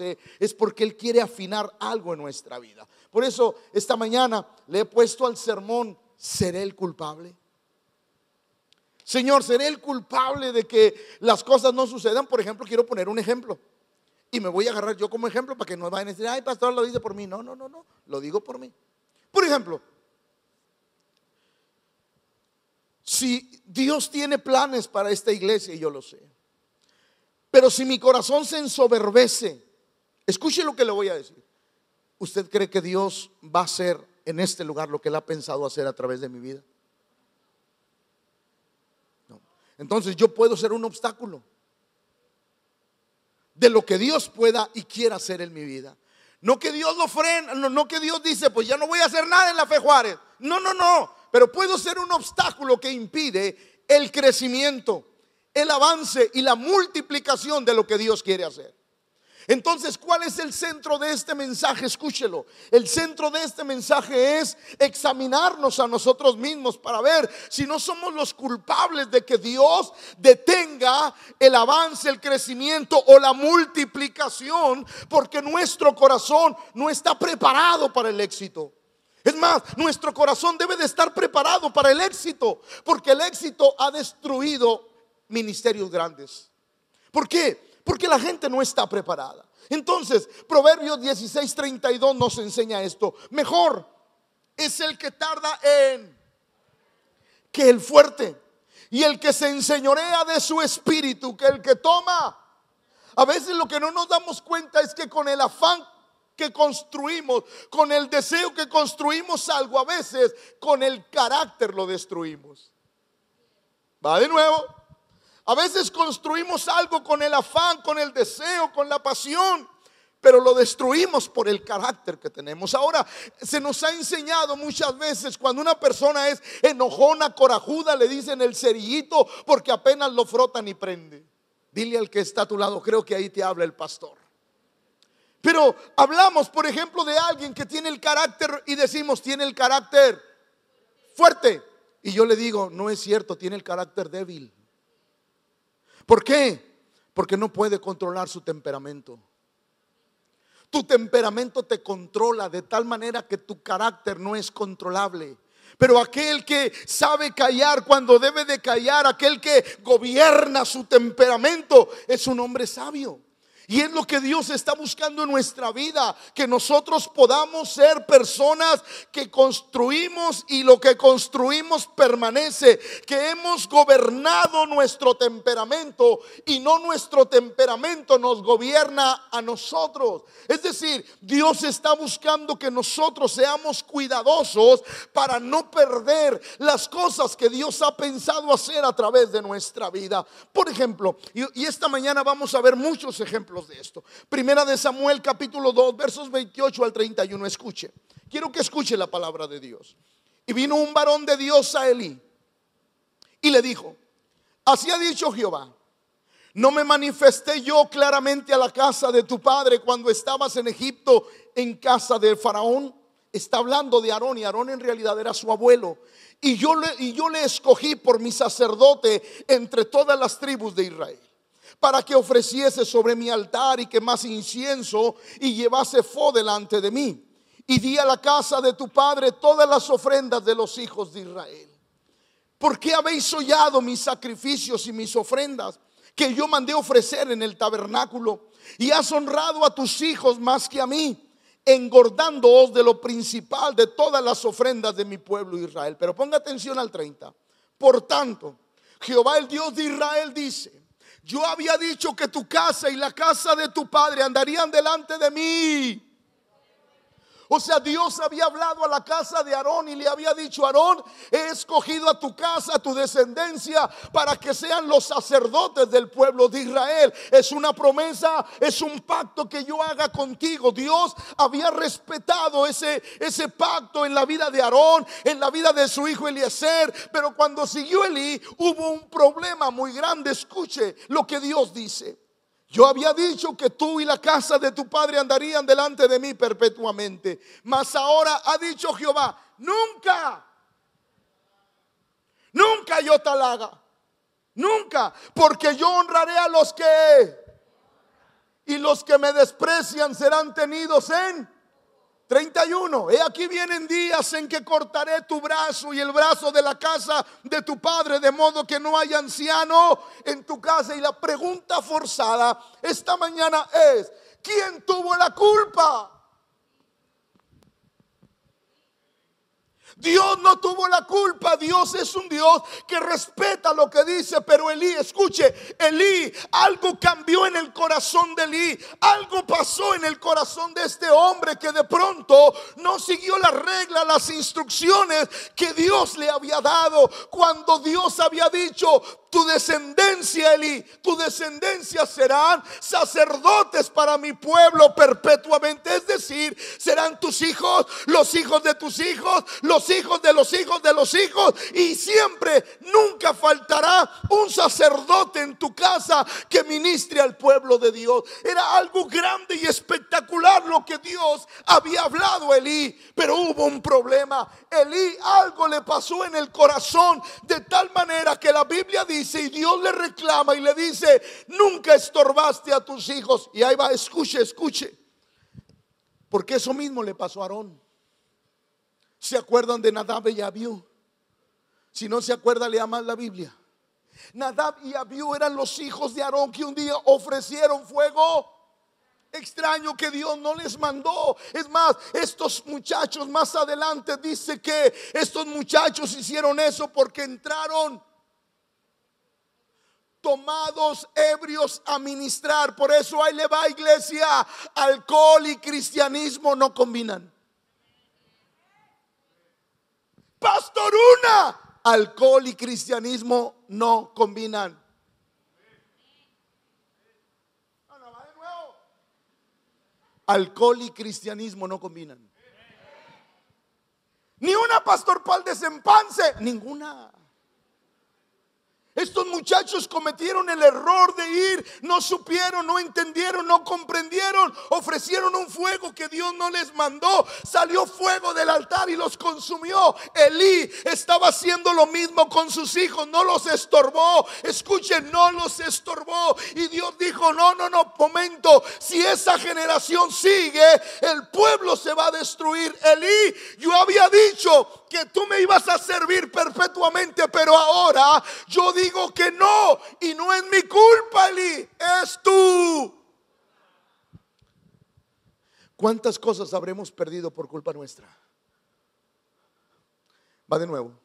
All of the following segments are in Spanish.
es porque Él quiere afinar algo en nuestra vida. Por eso esta mañana le he puesto al sermón, ¿seré el culpable? Señor, ¿seré el culpable de que las cosas no sucedan? Por ejemplo, quiero poner un ejemplo. Y me voy a agarrar yo como ejemplo para que no vayan a decir, ay, pastor, lo dice por mí. No, no, no, no, lo digo por mí. Por ejemplo, si Dios tiene planes para esta iglesia, y yo lo sé, pero si mi corazón se ensoberbece, escuche lo que le voy a decir. ¿Usted cree que Dios va a hacer en este lugar lo que Él ha pensado hacer a través de mi vida? No. Entonces yo puedo ser un obstáculo de lo que Dios pueda y quiera hacer en mi vida. No que Dios lo frena, no, no, que Dios dice, pues ya no voy a hacer nada en la fe Juárez. No, no, no. Pero puedo ser un obstáculo que impide el crecimiento, el avance y la multiplicación de lo que Dios quiere hacer. Entonces, ¿cuál es el centro de este mensaje? Escúchelo. El centro de este mensaje es examinarnos a nosotros mismos para ver si no somos los culpables de que Dios detenga el avance, el crecimiento o la multiplicación, porque nuestro corazón no está preparado para el éxito. Es más, nuestro corazón debe de estar preparado para el éxito, porque el éxito ha destruido ministerios grandes. ¿Por qué? Porque la gente no está preparada. Entonces, Proverbios 16:32 nos enseña esto. Mejor es el que tarda en que el fuerte y el que se enseñorea de su espíritu, que el que toma. A veces lo que no nos damos cuenta es que con el afán que construimos, con el deseo que construimos algo, a veces con el carácter lo destruimos. Va de nuevo. A veces construimos algo con el afán, con el deseo, con la pasión, pero lo destruimos por el carácter que tenemos. Ahora, se nos ha enseñado muchas veces cuando una persona es enojona, corajuda, le dicen el cerillito porque apenas lo frotan y prende. Dile al que está a tu lado, creo que ahí te habla el pastor. Pero hablamos, por ejemplo, de alguien que tiene el carácter y decimos, tiene el carácter fuerte. Y yo le digo, no es cierto, tiene el carácter débil. ¿Por qué? Porque no puede controlar su temperamento. Tu temperamento te controla de tal manera que tu carácter no es controlable. Pero aquel que sabe callar cuando debe de callar, aquel que gobierna su temperamento, es un hombre sabio. Y es lo que Dios está buscando en nuestra vida, que nosotros podamos ser personas que construimos y lo que construimos permanece, que hemos gobernado nuestro temperamento y no nuestro temperamento nos gobierna a nosotros. Es decir, Dios está buscando que nosotros seamos cuidadosos para no perder las cosas que Dios ha pensado hacer a través de nuestra vida. Por ejemplo, y, esta mañana vamos a ver muchos ejemplos de esto. Primera de Samuel capítulo 2 versos 28 al 31. Escuche. Quiero que escuche la palabra de Dios. Y vino un varón de Dios a Elí y le dijo, así ha dicho Jehová, no me manifesté yo claramente a la casa de tu padre cuando estabas en Egipto en casa del faraón. Está hablando de Aarón y Aarón en realidad era su abuelo. Y yo y yo le escogí por mi sacerdote entre todas las tribus de Israel para que ofreciese sobre mi altar y quemase incienso y llevase fo delante de mí. Y di a la casa de tu padre todas las ofrendas de los hijos de Israel. ¿Por qué habéis hollado mis sacrificios y mis ofrendas que yo mandé ofrecer en el tabernáculo? Y has honrado a tus hijos más que a mí, engordándoos de lo principal de todas las ofrendas de mi pueblo Israel. Pero ponga atención al 30. Por tanto, Jehová el Dios de Israel dice, yo había dicho que tu casa y la casa de tu padre andarían delante de mí. O sea, Dios había hablado a la casa de Aarón y le había dicho, Aarón, he escogido a tu casa, a tu descendencia, para que sean los sacerdotes del pueblo de Israel. Es una promesa, es un pacto que yo haga contigo. Dios había respetado ese, ese pacto en la vida de Aarón, en la vida de su hijo Eliezer. Pero cuando siguió Elí, hubo un problema muy grande. Escuche lo que Dios dice. Yo había dicho que tú y la casa de tu padre andarían delante de mí perpetuamente. Mas ahora ha dicho Jehová, nunca, nunca yo tal haga. Nunca, porque yo honraré a los que y los que me desprecian serán tenidos en 31. He aquí vienen días en que cortaré tu brazo y el brazo de la casa de tu padre, de modo que no haya anciano en tu casa. Y la pregunta forzada esta mañana es, ¿quién tuvo la culpa? Dios no tuvo la culpa, Dios es un Dios que respeta lo que dice, pero Elí, escuche, Elí, algo cambió en el corazón de Elí, algo pasó en el corazón de este hombre que de pronto no siguió la regla, las instrucciones que Dios le había dado, cuando Dios había dicho, tu descendencia, Eli, tu descendencia serán sacerdotes para mi pueblo perpetuamente. Es decir, serán tus hijos, los hijos de tus hijos, los hijos de los hijos de los hijos. Y siempre, nunca faltará un sacerdote en tu casa que ministre al pueblo de Dios. Era algo grande y espectacular lo que Dios había hablado a. Pero hubo un problema. Elí algo le pasó en el corazón de tal manera que la Biblia dice y Dios le reclama y le dice, nunca estorbaste a tus hijos. Y ahí va, escuche, escuche. Porque eso mismo le pasó a Aarón. ¿Se acuerdan de Nadab y Abiú? Si no se acuerda, lea más la Biblia. Nadab y Abiú eran los hijos de Aarón que un día ofrecieron fuego extraño que Dios no les mandó. Es más, estos muchachos más adelante dice que estos muchachos hicieron eso porque entraron tomados ebrios a ministrar. Por eso ahí le va iglesia. Alcohol y cristianismo no combinan. Pastor Una, alcohol y cristianismo no combinan. Alcohol y cristianismo no combinan. Ni una pastor pal desempance, ninguna. Estos muchachos cometieron el error de ir, no supieron, no entendieron, no comprendieron, ofrecieron un fuego que Dios no les mandó, salió fuego del altar y los consumió. Elí estaba haciendo lo mismo con sus hijos, no los estorbó, escuchen, no los estorbó. Y Dios dijo, no, no, no, momento, si esa generación sigue, el pueblo se va a destruir. Elí, yo había dicho que tú me ibas a servir perpetuamente, pero ahora yo digo que no, y no es mi culpa, Eli, es tú. ¿Cuántas cosas habremos perdido por culpa nuestra? Va de nuevo.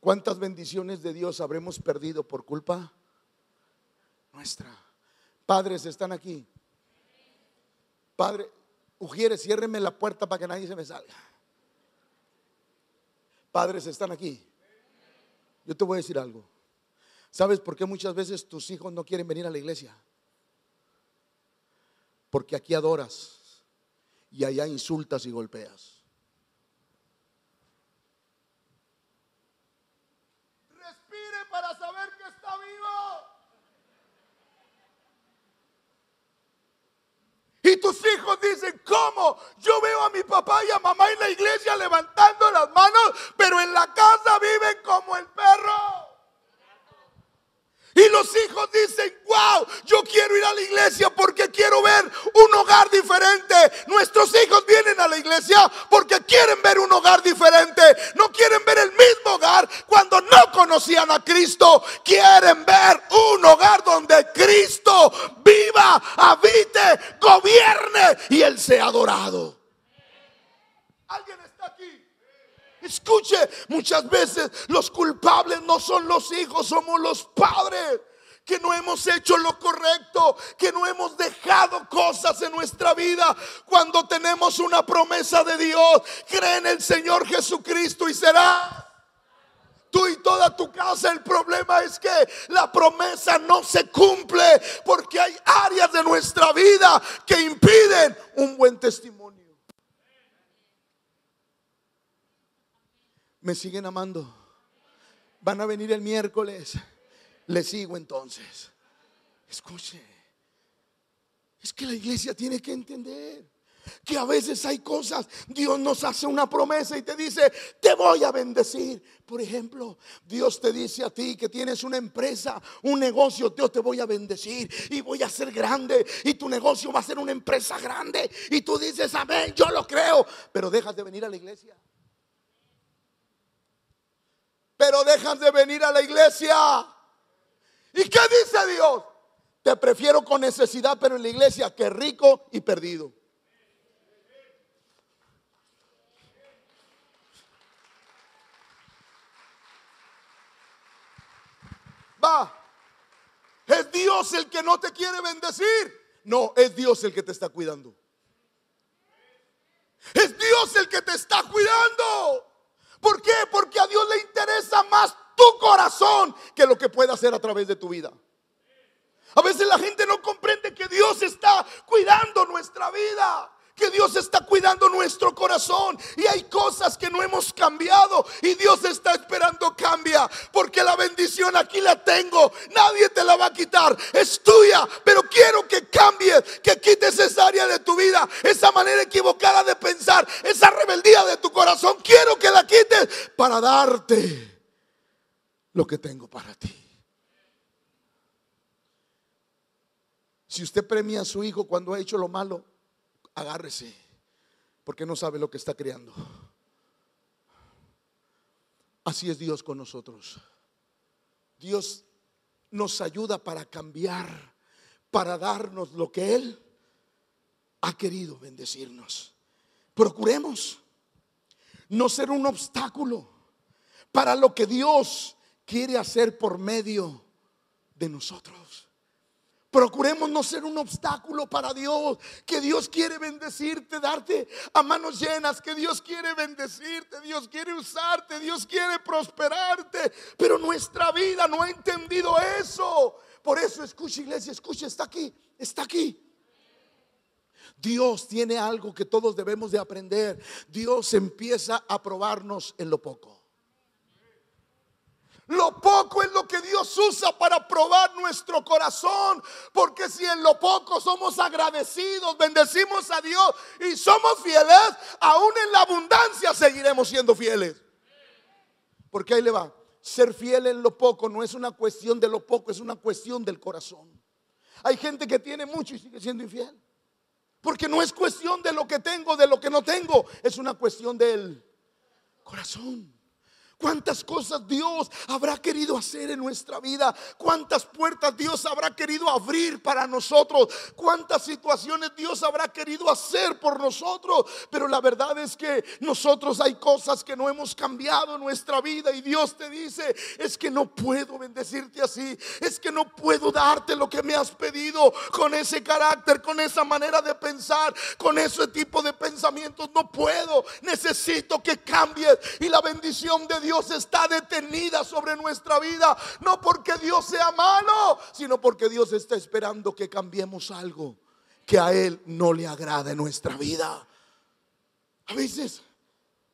¿Cuántas bendiciones de Dios habremos perdido por culpa nuestra? Padres están aquí. Padre, Ujiere, ciérreme la puerta para que nadie se me salga. Padres están aquí. Yo te voy a decir algo. ¿Sabes por qué muchas veces tus hijos no quieren venir a la iglesia? Porque aquí adoras y allá insultas y golpeas. Respire para saber que está vivo. Y tus hijos dicen, ¿cómo? Yo veo a mi papá y a mamá en la iglesia levantando los hijos dicen, wow, yo quiero ir a la iglesia porque quiero ver un hogar diferente. Nuestros hijos vienen a la iglesia porque quieren ver un hogar diferente. No quieren ver el mismo hogar cuando no conocían a Cristo. Quieren ver un hogar donde Cristo viva, habite, gobierne y Él sea adorado. ¿Alguien está aquí? Escuche, muchas veces los culpables no son los hijos, somos los padres que no hemos hecho lo correcto, que no hemos dejado cosas en nuestra vida. Cuando tenemos una promesa de Dios, cree en el Señor Jesucristo y será tú y toda tu casa. El problema es que la promesa no se cumple porque hay áreas de nuestra vida que impiden un buen testimonio. Me siguen amando. Van a venir el miércoles. Le sigo entonces. Escuche. Es que la iglesia tiene que entender. que a veces hay cosas, Dios nos hace una promesa y te dice, te voy a bendecir. Por ejemplo, Dios te dice a ti que tienes una empresa, un negocio, Dios te voy a bendecir y voy a ser grande y tu negocio va a ser una empresa grande. Y tú dices, amén, yo lo creo, pero dejas de venir a la iglesia. Pero dejas de venir a la iglesia. ¿Y qué dice Dios? Te prefiero con necesidad, pero en la iglesia, que rico y perdido. Va. Es Dios el que no te quiere bendecir. No, es Dios el que te está cuidando. Es Dios el que te está cuidando. ¿Por qué? Porque a Dios le interesa más tu corazón que lo que pueda hacer a través de tu vida. A veces la gente no comprende que Dios está cuidando nuestra vida que Dios está cuidando nuestro corazón y hay cosas que no hemos cambiado y Dios está esperando cambia porque la bendición aquí la tengo, nadie te la va a quitar, es tuya, pero quiero que cambies, que quites esa área de tu vida, esa manera equivocada de pensar, esa rebeldía de tu corazón, quiero que la quites para darte lo que tengo para ti. Si usted premia a su hijo cuando ha hecho lo malo, agárrese, porque no sabe lo que está creando. Así es Dios con nosotros. Dios nos ayuda para cambiar, para darnos lo que Él ha querido bendecirnos. Procuremos no ser un obstáculo para lo que Dios quiere hacer por medio de nosotros. Procuremos no ser un obstáculo para Dios, que Dios quiere bendecirte, darte a manos llenas, que Dios quiere bendecirte, Dios quiere usarte, Dios quiere prosperarte, pero nuestra vida no ha entendido eso. Por eso escucha iglesia, escucha, está aquí, está aquí. Dios tiene algo que todos debemos de aprender. Dios empieza a probarnos en lo poco. Lo poco es lo que Dios usa para probar nuestro corazón. Porque si en lo poco somos agradecidos, bendecimos a Dios y somos fieles, aún en la abundancia seguiremos siendo fieles. Porque ahí le va. Ser fiel en lo poco no es una cuestión de lo poco, es una cuestión del corazón. Hay gente que tiene mucho y sigue siendo infiel. Porque no es cuestión de lo que tengo, de lo que no tengo, es una cuestión del corazón. Cuántas cosas Dios habrá querido hacer en nuestra vida. Cuántas puertas Dios habrá querido abrir para nosotros. Cuántas situaciones Dios habrá querido hacer por nosotros. Pero la verdad es que nosotros hay cosas que no hemos cambiado en nuestra vida. Y Dios te dice, es que no puedo bendecirte así. Es que no puedo darte lo que me has pedido con ese carácter, con esa manera de pensar, con ese tipo de pensamientos. No puedo. Necesito que cambies. Y la bendición de Dios Dios está detenida sobre nuestra vida. No porque Dios sea malo, sino porque Dios está esperando que cambiemos algo que a Él no le agrada nuestra vida. A veces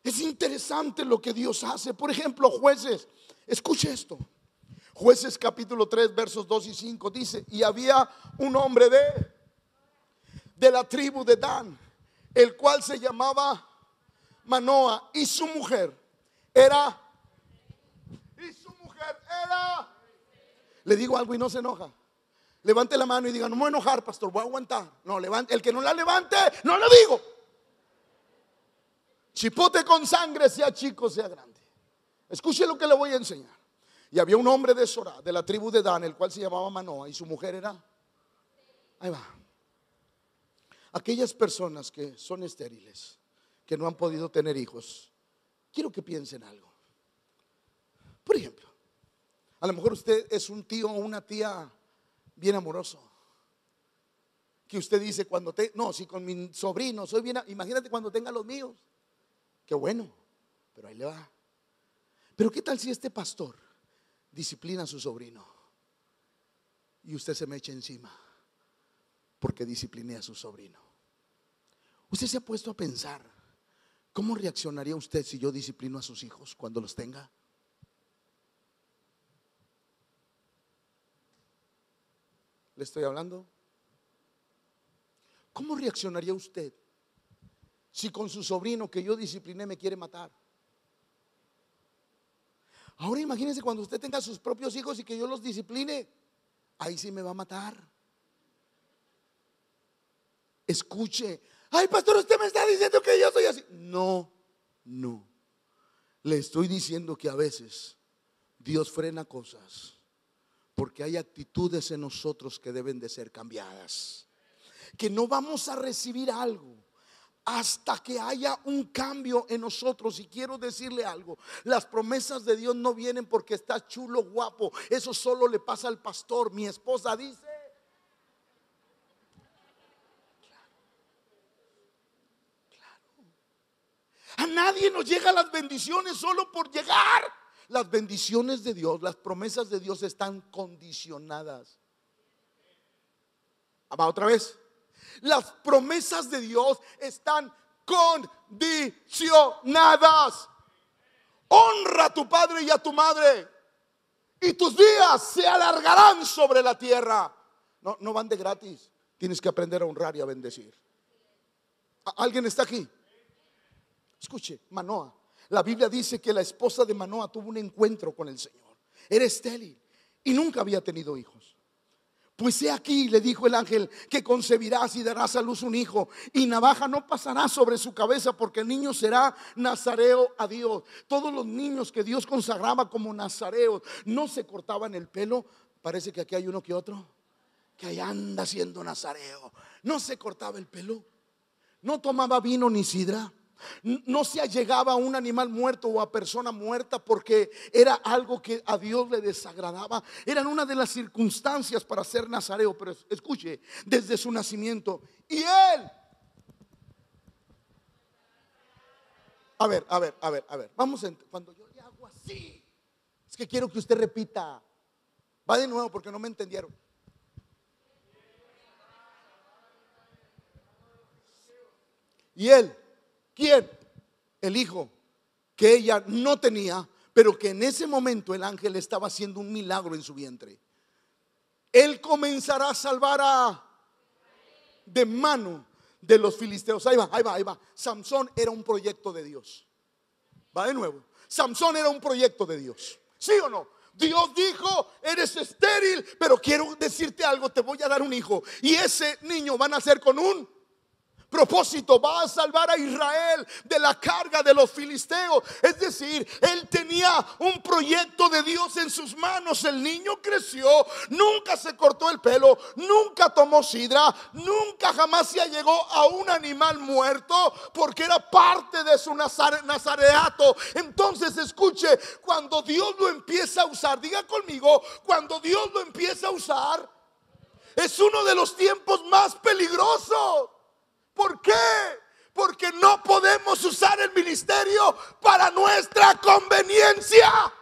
es interesante lo que Dios hace. Por ejemplo, jueces, escuche esto. Jueces capítulo 3, versos 2 y 5 dice, y había un hombre de, de la tribu de Dan, el cual se llamaba Manoa, y su mujer era Le digo algo y no se enoja. Levante la mano y diga, no me voy a enojar, pastor, voy a aguantar. No, levante, el que no la levante, no lo digo. Chipote con sangre, sea chico, sea grande. Escuche lo que le voy a enseñar. Y había un hombre de Sora, de la tribu de Dan, el cual se llamaba Manoa, y su mujer era. Ahí va. Aquellas personas que son estériles, que no han podido tener hijos, quiero que piensen algo. Por ejemplo, a lo mejor usted es un tío o una tía bien amoroso. Que usted dice cuando te, no, si con mi sobrino soy bien, imagínate cuando tenga los míos. Qué bueno, pero ahí le va. Pero ¿qué tal si este pastor disciplina a su sobrino y usted se me echa encima porque discipliné a su sobrino? Usted se ha puesto a pensar, ¿cómo reaccionaría usted si yo disciplino a sus hijos cuando los tenga? ¿Le estoy hablando? ¿Cómo reaccionaría usted si con su sobrino que yo discipliné me quiere matar? Ahora imagínense cuando usted tenga sus propios hijos y que yo los discipline, ahí sí me va a matar. Escuche, ay pastor, usted me está diciendo que yo soy así. No, no. Le estoy diciendo que a veces Dios frena cosas porque hay actitudes en nosotros que deben de ser cambiadas. Que no vamos a recibir algo hasta que haya un cambio en nosotros. Y quiero decirle algo, las promesas de Dios no vienen porque está chulo, guapo. Eso solo le pasa al pastor. Mi esposa dice... A nadie nos llegan las bendiciones solo por llegar. Las bendiciones de Dios, las promesas de Dios están condicionadas. Va otra vez. Las promesas de Dios están condicionadas. Honra a tu padre y a tu madre. Y tus días se alargarán sobre la tierra. No, no van de gratis. Tienes que aprender a honrar y a bendecir. ¿Alguien está aquí? Escuche, Manoa. La Biblia dice que la esposa de Manoa tuvo un encuentro con el Señor. Era estéril y nunca había tenido hijos. Pues he aquí, le dijo el ángel, que concebirás y darás a luz un hijo, y navaja no pasará sobre su cabeza, porque el niño será nazareo a Dios. Todos los niños que Dios consagraba como nazareos no se cortaban el pelo. Parece que aquí hay uno que otro que ahí anda siendo nazareo. No se cortaba el pelo, no tomaba vino ni sidra no se allegaba a un animal muerto o a persona muerta porque era algo que a Dios le desagradaba. Eran una de las circunstancias para ser nazareo. Pero escuche, desde su nacimiento. Y él. A ver, a ver, a ver, a ver. Vamos a, cuando yo le hago así. Es que quiero que usted repita. Va de nuevo porque no me entendieron. Y él ¿Quién? El hijo que ella no tenía, pero que en ese momento el ángel estaba haciendo un milagro en su vientre. Él comenzará a salvar a de mano de los filisteos. Ahí va, ahí va, ahí va. Samson era un proyecto de Dios. Va de nuevo. Samson era un proyecto de Dios. ¿Sí o no? Dios dijo, eres estéril, pero quiero decirte algo, te voy a dar un hijo. Y ese niño va a nacer con un propósito va a salvar a Israel de la carga de los filisteos. Es decir, él tenía un proyecto de Dios en sus manos. El niño creció, nunca se cortó el pelo, nunca tomó sidra, nunca jamás se llegó a un animal muerto porque era parte de su nazareato. Entonces escuche, cuando Dios lo empieza a usar, diga conmigo, cuando Dios lo empieza a usar, es uno de los tiempos más peligrosos. ¿Por qué? Porque no podemos usar el ministerio para nuestra conveniencia.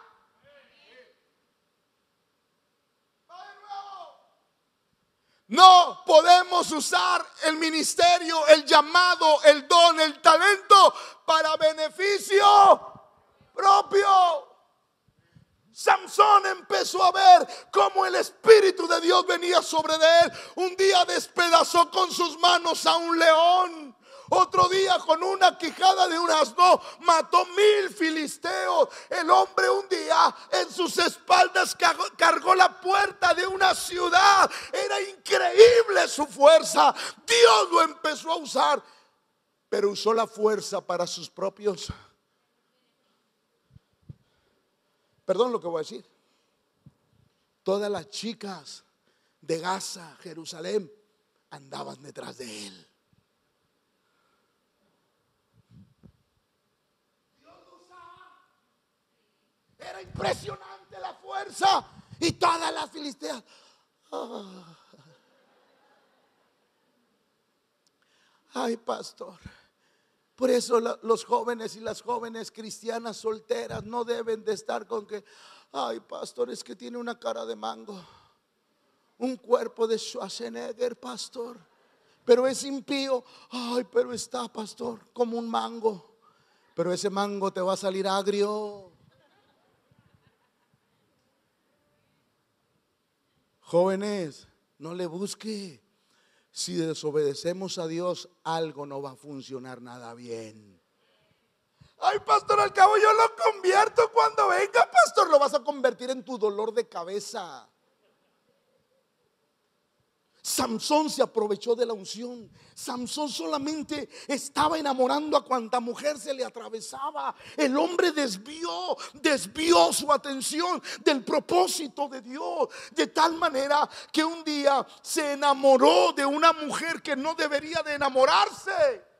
No podemos usar el ministerio, el llamado, el don, el talento para beneficio propio. Samson empezó a ver cómo el Espíritu de Dios venía sobre él. Un día despedazó con sus manos a un león. Otro día con una quijada de un asno mató mil filisteos. El hombre un día en sus espaldas cargó la puerta de una ciudad. Era increíble su fuerza. Dios lo empezó a usar, pero usó la fuerza para sus propios Perdón lo que voy a decir. Todas las chicas de Gaza, Jerusalén, andaban detrás de él. Era impresionante la fuerza y todas las filisteas. Ah. Ay, pastor. Por eso los jóvenes y las jóvenes cristianas solteras no deben de estar con que, ay, pastor, es que tiene una cara de mango, un cuerpo de Schwarzenegger, pastor, pero es impío, ay, pero está, pastor, como un mango, pero ese mango te va a salir agrio. Jóvenes, no le busque. Si desobedecemos a Dios, algo no va a funcionar nada bien. Ay, pastor, al cabo yo lo convierto cuando venga, pastor, lo vas a convertir en tu dolor de cabeza. Samson se aprovechó de la unción. Samson solamente estaba enamorando a cuanta mujer se le atravesaba. El hombre desvió, desvió su atención del propósito de Dios. De tal manera que un día se enamoró de una mujer que no debería de enamorarse.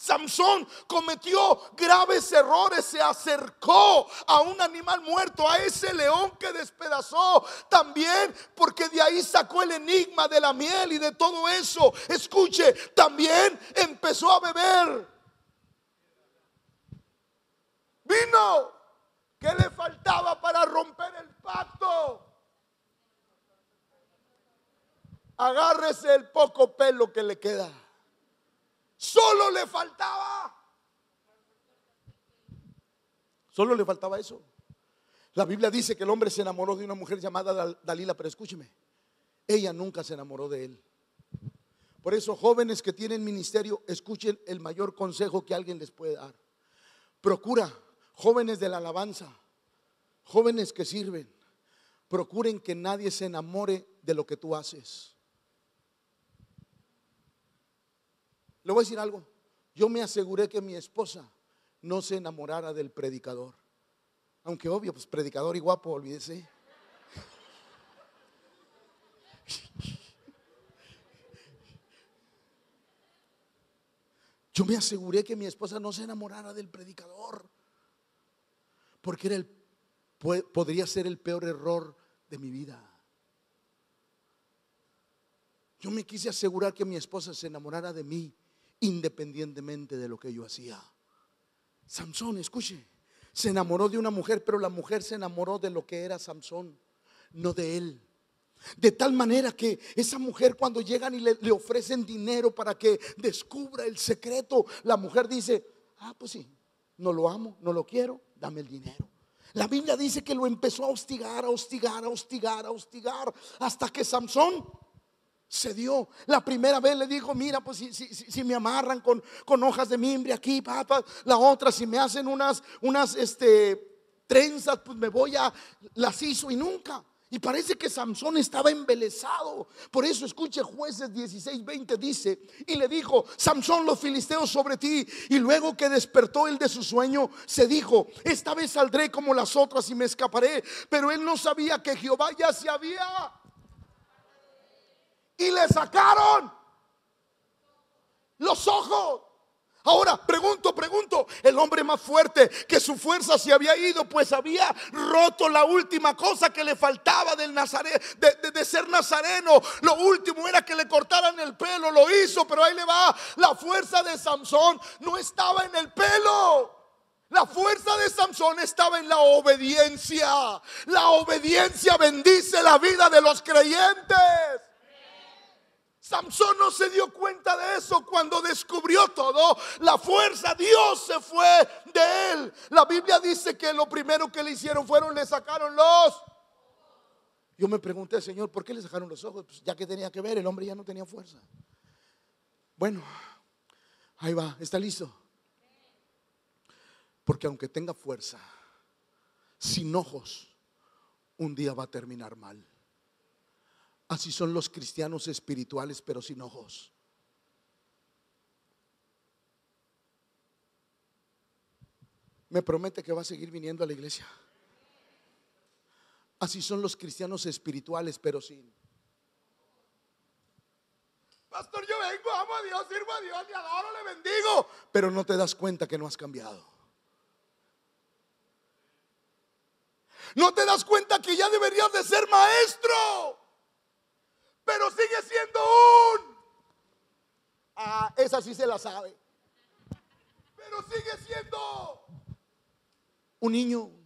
Samson cometió graves errores, se acercó a un animal muerto, a ese león que despedazó también, porque de ahí sacó el enigma de la miel y de todo eso. Escuche, también empezó a beber. Vino. ¿Qué le faltaba para romper el pacto? Agárrese el poco pelo que le queda. Solo le faltaba. Solo le faltaba eso. La Biblia dice que el hombre se enamoró de una mujer llamada Dalila, pero escúcheme, ella nunca se enamoró de él. Por eso, jóvenes que tienen ministerio, escuchen el mayor consejo que alguien les puede dar. Procura, jóvenes de la alabanza, jóvenes que sirven, procuren que nadie se enamore de lo que tú haces. Le voy a decir algo. Yo me aseguré que mi esposa no se enamorara del predicador. Aunque obvio, pues predicador y guapo, olvídese. Yo me aseguré que mi esposa no se enamorara del predicador. Porque era el, podría ser el peor error de mi vida. Yo me quise asegurar que mi esposa se enamorara de mí independientemente de lo que yo hacía. Samson, escuche, se enamoró de una mujer, pero la mujer se enamoró de lo que era Samson, no de él. De tal manera que esa mujer cuando llegan y le, ofrecen dinero para que descubra el secreto, la mujer dice, ah, pues sí, no lo amo, no lo quiero, dame el dinero. La Biblia dice que lo empezó a hostigar, a hostigar, a hostigar, a hostigar, hasta que Samson se dio. La primera vez le dijo, mira, pues si, me amarran con, hojas de mimbre aquí, papá. La otra, si me hacen unas, unas este, trenzas, pues me voy a, las hizo y nunca. Y parece que Samson estaba embelesado. Por eso escuche jueces 16, 20 dice, y le dijo, Samson los filisteos sobre ti. Y luego que despertó él de su sueño, se dijo, esta vez saldré como las otras y me escaparé. Pero él no sabía que Jehová ya se había y le sacaron los ojos. Ahora, pregunto, pregunto, el hombre más fuerte que su fuerza se había ido, pues había roto la última cosa que le faltaba del Nazare, de, de, ser nazareno. Lo último era que le cortaran el pelo, lo hizo, pero ahí le va. La fuerza de Samson no estaba en el pelo. La fuerza de Samson estaba en la obediencia. La obediencia bendice la vida de los creyentes. Samson no se dio cuenta de eso cuando descubrió todo. La fuerza, Dios se fue de él. La Biblia dice que lo primero que le hicieron fueron le sacaron los. Yo me pregunté, Señor, ¿por qué le sacaron los ojos? Pues ya que tenía que ver, el hombre ya no tenía fuerza. Bueno, ahí va, está listo. Porque aunque tenga fuerza, sin ojos, un día va a terminar mal. Así son los cristianos espirituales, pero sin ojos. Me promete que va a seguir viniendo a la iglesia. Así son los cristianos espirituales, pero sin. Pastor, yo vengo, amo a Dios, sirvo a Dios, le adoro, le bendigo. Pero no te das cuenta que no has cambiado. No te das cuenta que ya deberías de ser maestro pero sigue siendo un. Ah, esa sí se la sabe. Pero sigue siendo un niño.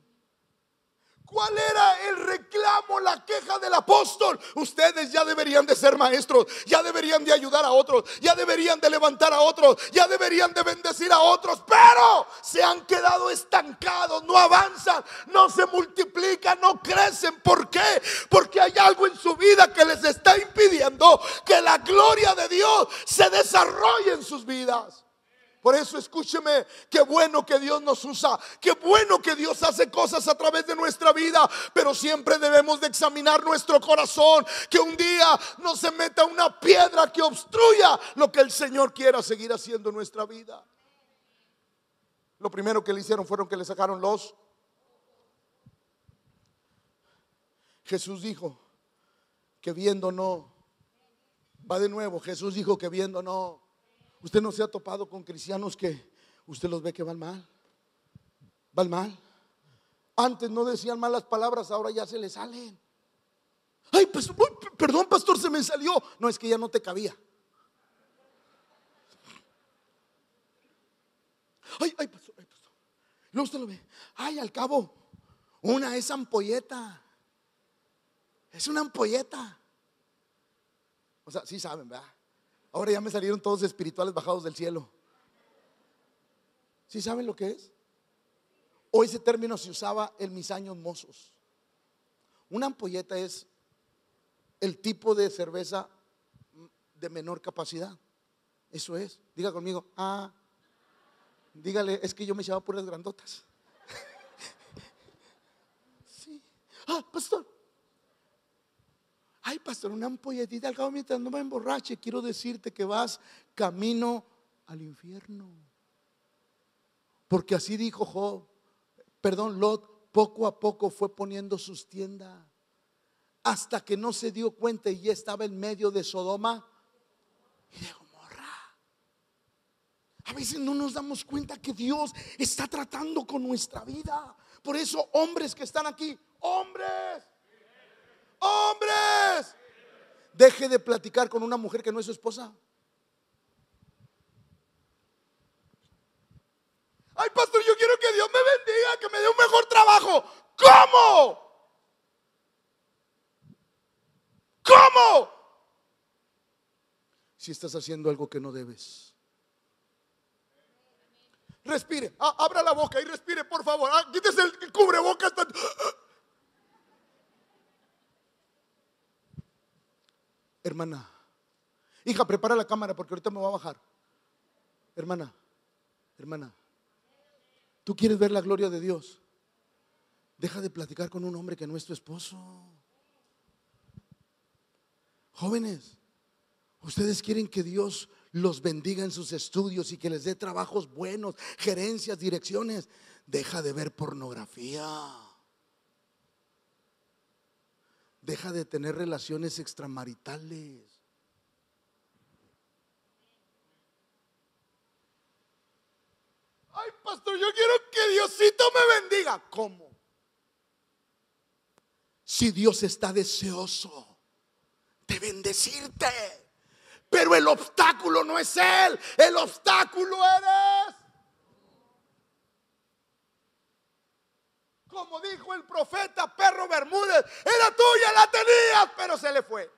¿Cuál era el reclamo, la queja del apóstol? Ustedes ya deberían de ser maestros, ya deberían de ayudar a otros, ya deberían de levantar a otros, ya deberían de bendecir a otros, pero se han quedado estancados, no avanzan, no se multiplican, no crecen. ¿Por qué? Porque hay algo en su vida que les está impidiendo que la gloria de Dios se desarrolle en sus vidas. Por eso escúcheme, qué bueno que Dios nos usa, qué bueno que Dios hace cosas a través de nuestra vida, pero siempre debemos de examinar nuestro corazón, que un día no se meta una piedra que obstruya lo que el Señor quiera seguir haciendo en nuestra vida. Lo primero que le hicieron fueron que le sacaron los... Jesús dijo que viendo no, va de nuevo, Jesús dijo que viendo no Usted no se ha topado con cristianos que usted los ve que van mal. Van mal. Antes no decían malas palabras, ahora ya se le salen. Ay, perdón, pastor, se me salió. No, es que ya no te cabía. Ay, ay, pastor, ay, pastor. No, usted lo ve. Ay, al cabo, una es ampolleta. Es una ampolleta. O sea, sí saben, ¿verdad? Ahora ya me salieron todos espirituales bajados del cielo. ¿Sí saben lo que es? O ese término se usaba en mis años mozos. Una ampolleta es el tipo de cerveza de menor capacidad. Eso es. Diga conmigo, ah, dígale, es que yo me echaba puras grandotas. sí. Ah, pastor, Ay, pastor, una ampolletita al cabo mientras no me emborrache. Quiero decirte que vas camino al infierno. Porque así dijo Job, perdón, Lot, poco a poco fue poniendo sus tiendas hasta que no se dio cuenta y ya estaba en medio de Sodoma y de Gomorra. A veces no nos damos cuenta que Dios está tratando con nuestra vida. Por eso, hombres que están aquí, hombres, hombres, deje de platicar con una mujer que no es su esposa. Ay, pastor, yo quiero que Dios me bendiga, que me dé un mejor trabajo. ¿Cómo? ¿Cómo? Si estás haciendo algo que no debes. Respire, abra la boca y respire, por favor. Ah, quítese el cubrebocas. Hermana, hija, prepara la cámara porque ahorita me va a bajar. Hermana, hermana, ¿tú quieres ver la gloria de Dios? Deja de platicar con un hombre que no es tu esposo. Jóvenes, ustedes quieren que Dios los bendiga en sus estudios y que les dé trabajos buenos, gerencias, direcciones. Deja de ver pornografía. Deja de tener relaciones extramaritales. Ay, pastor, yo quiero que Diosito me bendiga. ¿Cómo? Si Dios está deseoso de bendecirte, pero el obstáculo no es Él, el obstáculo eres Como dijo el profeta Perro Bermúdez, era tuya, la tenías, pero se le fue.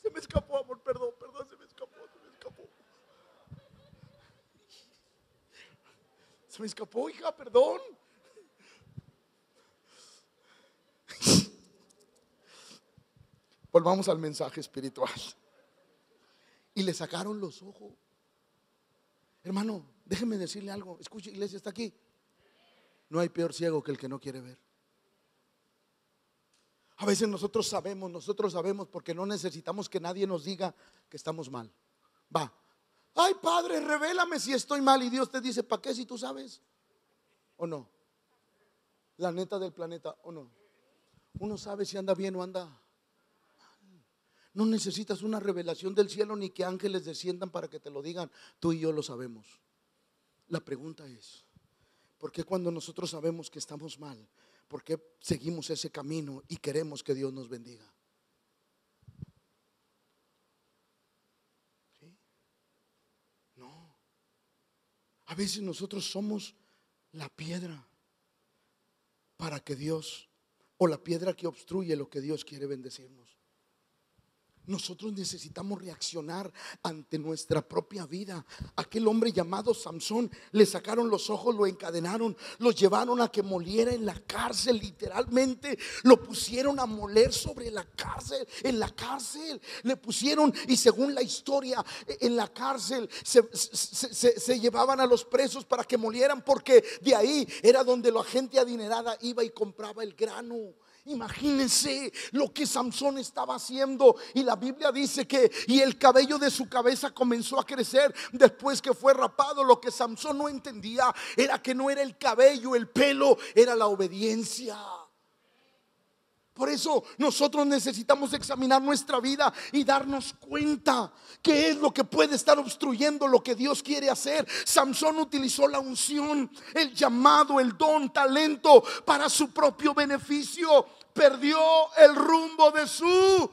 Se me escapó, amor, perdón, perdón, se me escapó, se me escapó. Se me escapó, hija, perdón. Volvamos al mensaje espiritual. Y le sacaron los ojos. Hermano, déjeme decirle algo. Escuche, iglesia, está aquí. No hay peor ciego que el que no quiere ver. A veces nosotros sabemos, nosotros sabemos porque no necesitamos que nadie nos diga que estamos mal. Va. Ay, Padre, revélame si estoy mal y Dios te dice, ¿para qué si tú sabes? ¿O no? La neta del planeta, ¿o no? Uno sabe si anda bien o anda no necesitas una revelación del cielo ni que ángeles desciendan para que te lo digan. Tú y yo lo sabemos. La pregunta es, ¿por qué cuando nosotros sabemos que estamos mal, por qué seguimos ese camino y queremos que Dios nos bendiga? ¿Sí? No. A veces nosotros somos la piedra para que Dios, o la piedra que obstruye lo que Dios quiere bendecirnos. Nosotros necesitamos reaccionar ante nuestra propia vida. Aquel hombre llamado Samson le sacaron los ojos, lo encadenaron, lo llevaron a que moliera en la cárcel, literalmente lo pusieron a moler sobre la cárcel, en la cárcel le pusieron y según la historia en la cárcel se, se llevaban a los presos para que molieran porque de ahí era donde la gente adinerada iba y compraba el grano. Imagínense lo que Samson estaba haciendo. Y la Biblia dice que, y el cabello de su cabeza comenzó a crecer después que fue rapado. Lo que Samson no entendía era que no era el cabello, el pelo, era la obediencia. Por eso nosotros necesitamos examinar nuestra vida y darnos cuenta qué es lo que puede estar obstruyendo lo que Dios quiere hacer. Samson utilizó la unción, el llamado, el don, talento para su propio beneficio. Perdió el rumbo de su...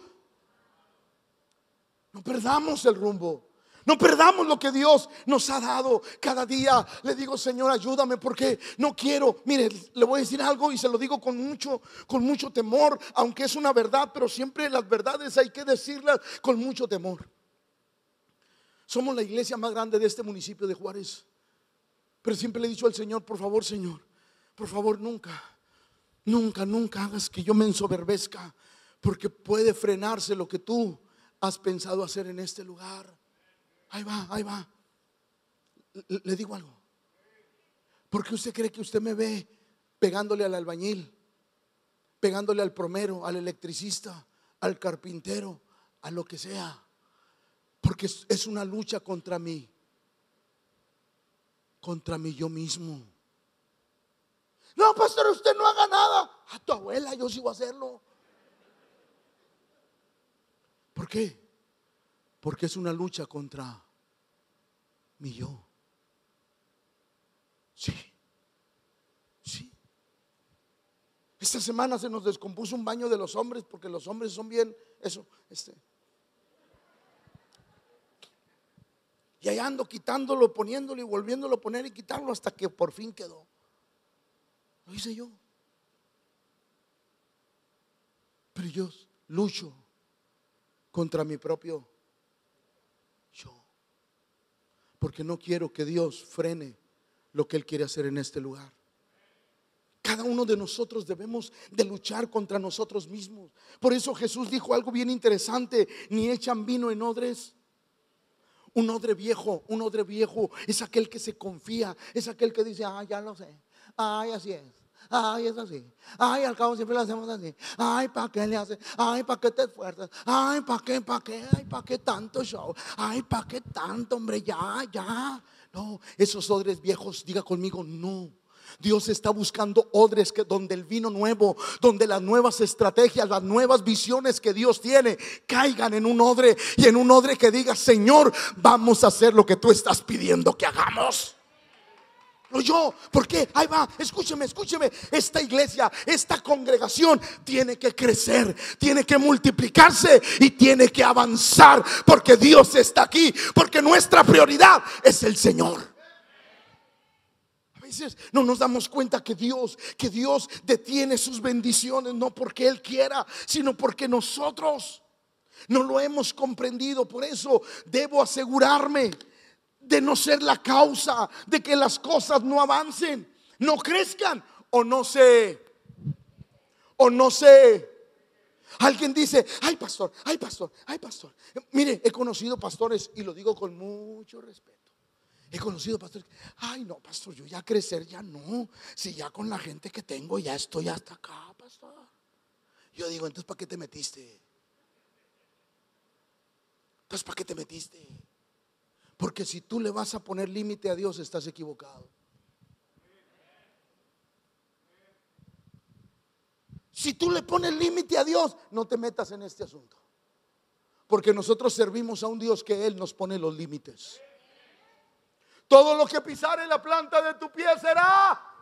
No perdamos el rumbo. No perdamos lo que Dios nos ha dado. Cada día le digo, Señor, ayúdame porque no quiero. Mire, le voy a decir algo y se lo digo con mucho, con mucho temor, aunque es una verdad, pero siempre las verdades hay que decirlas con mucho temor. Somos la iglesia más grande de este municipio de Juárez. Pero siempre le he dicho al Señor, por favor, Señor, por favor, nunca, nunca, nunca hagas que yo me ensoberbezca, porque puede frenarse lo que tú has pensado hacer en este lugar. Ahí va, ahí va. Le, digo algo. ¿Por qué usted cree que usted me ve pegándole al albañil, pegándole al promero, al electricista, al carpintero, a lo que sea? Porque es una lucha contra mí, contra mí yo mismo. No, pastor, usted no haga nada. A tu abuela yo sí a hacerlo. ¿Por qué? Porque es una lucha contra mi yo. Sí, sí. Esta semana se nos descompuso un baño de los hombres porque los hombres son bien, eso, este. Y ahí ando quitándolo, poniéndolo y volviéndolo a poner y quitarlo hasta que por fin quedó. Lo hice yo. Pero yo lucho contra mi propio porque no quiero que Dios frene lo que Él quiere hacer en este lugar. Cada uno de nosotros debemos de luchar contra nosotros mismos. Por eso Jesús dijo algo bien interesante, ni echan vino en odres. Un odre viejo, un odre viejo es aquel que se confía, es aquel que dice, ah, ya lo sé, ay, así es. Ay, es así. Ay, al cabo siempre lo hacemos así. Ay, ¿para qué le haces? Ay, ¿para qué te esfuerzas? Ay, ¿para qué? ¿Para qué? Ay, ¿para qué tanto show? Ay, ¿para qué tanto, hombre? Ya, ya. No, esos odres viejos, diga conmigo, no. Dios está buscando odres que donde el vino nuevo, donde las nuevas estrategias, las nuevas visiones que Dios tiene, caigan en un odre y en un odre que diga, Señor, vamos a hacer lo que tú estás pidiendo que hagamos yo. porque Ahí va, escúcheme, escúcheme. Esta iglesia, esta congregación tiene que crecer, tiene que multiplicarse y tiene que avanzar. Porque Dios está aquí, porque nuestra prioridad es el Señor. A veces no nos damos cuenta que Dios, que Dios detiene sus bendiciones, no porque Él quiera, sino porque nosotros no lo hemos comprendido. Por eso debo asegurarme de no ser la causa de que las cosas no avancen, no crezcan o no se, o no se. Alguien dice, ay pastor, ay pastor, ay pastor. Mire, he conocido pastores y lo digo con mucho respeto. He conocido pastores, ay no, pastor, yo ya crecer ya no. Si ya con la gente que tengo ya estoy hasta acá, pastor. Yo digo, entonces ¿para qué te metiste? Entonces ¿para qué te metiste? Porque si tú le vas a poner límite a Dios, estás equivocado. Si tú le pones límite a Dios, no te metas en este asunto. Porque nosotros servimos a un Dios que Él nos pone los límites. Todo lo que pisar en la planta de tu pie será